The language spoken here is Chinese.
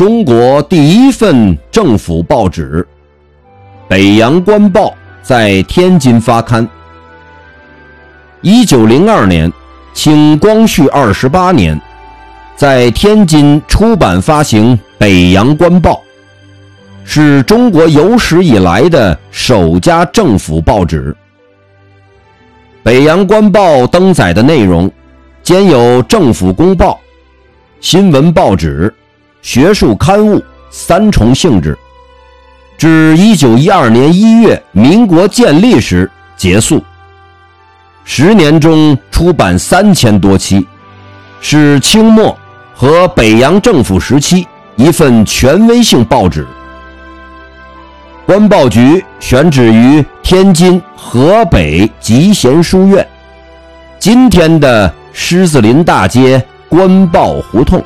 中国第一份政府报纸《北洋官报》在天津发刊。一九零二年，清光绪二十八年，在天津出版发行《北洋官报》，是中国有史以来的首家政府报纸。《北洋官报》登载的内容，兼有政府公报、新闻报纸。学术刊物三重性质，至一九一二年一月民国建立时结束。十年中出版三千多期，是清末和北洋政府时期一份权威性报纸。官报局选址于天津河北集贤书院，今天的狮子林大街官报胡同。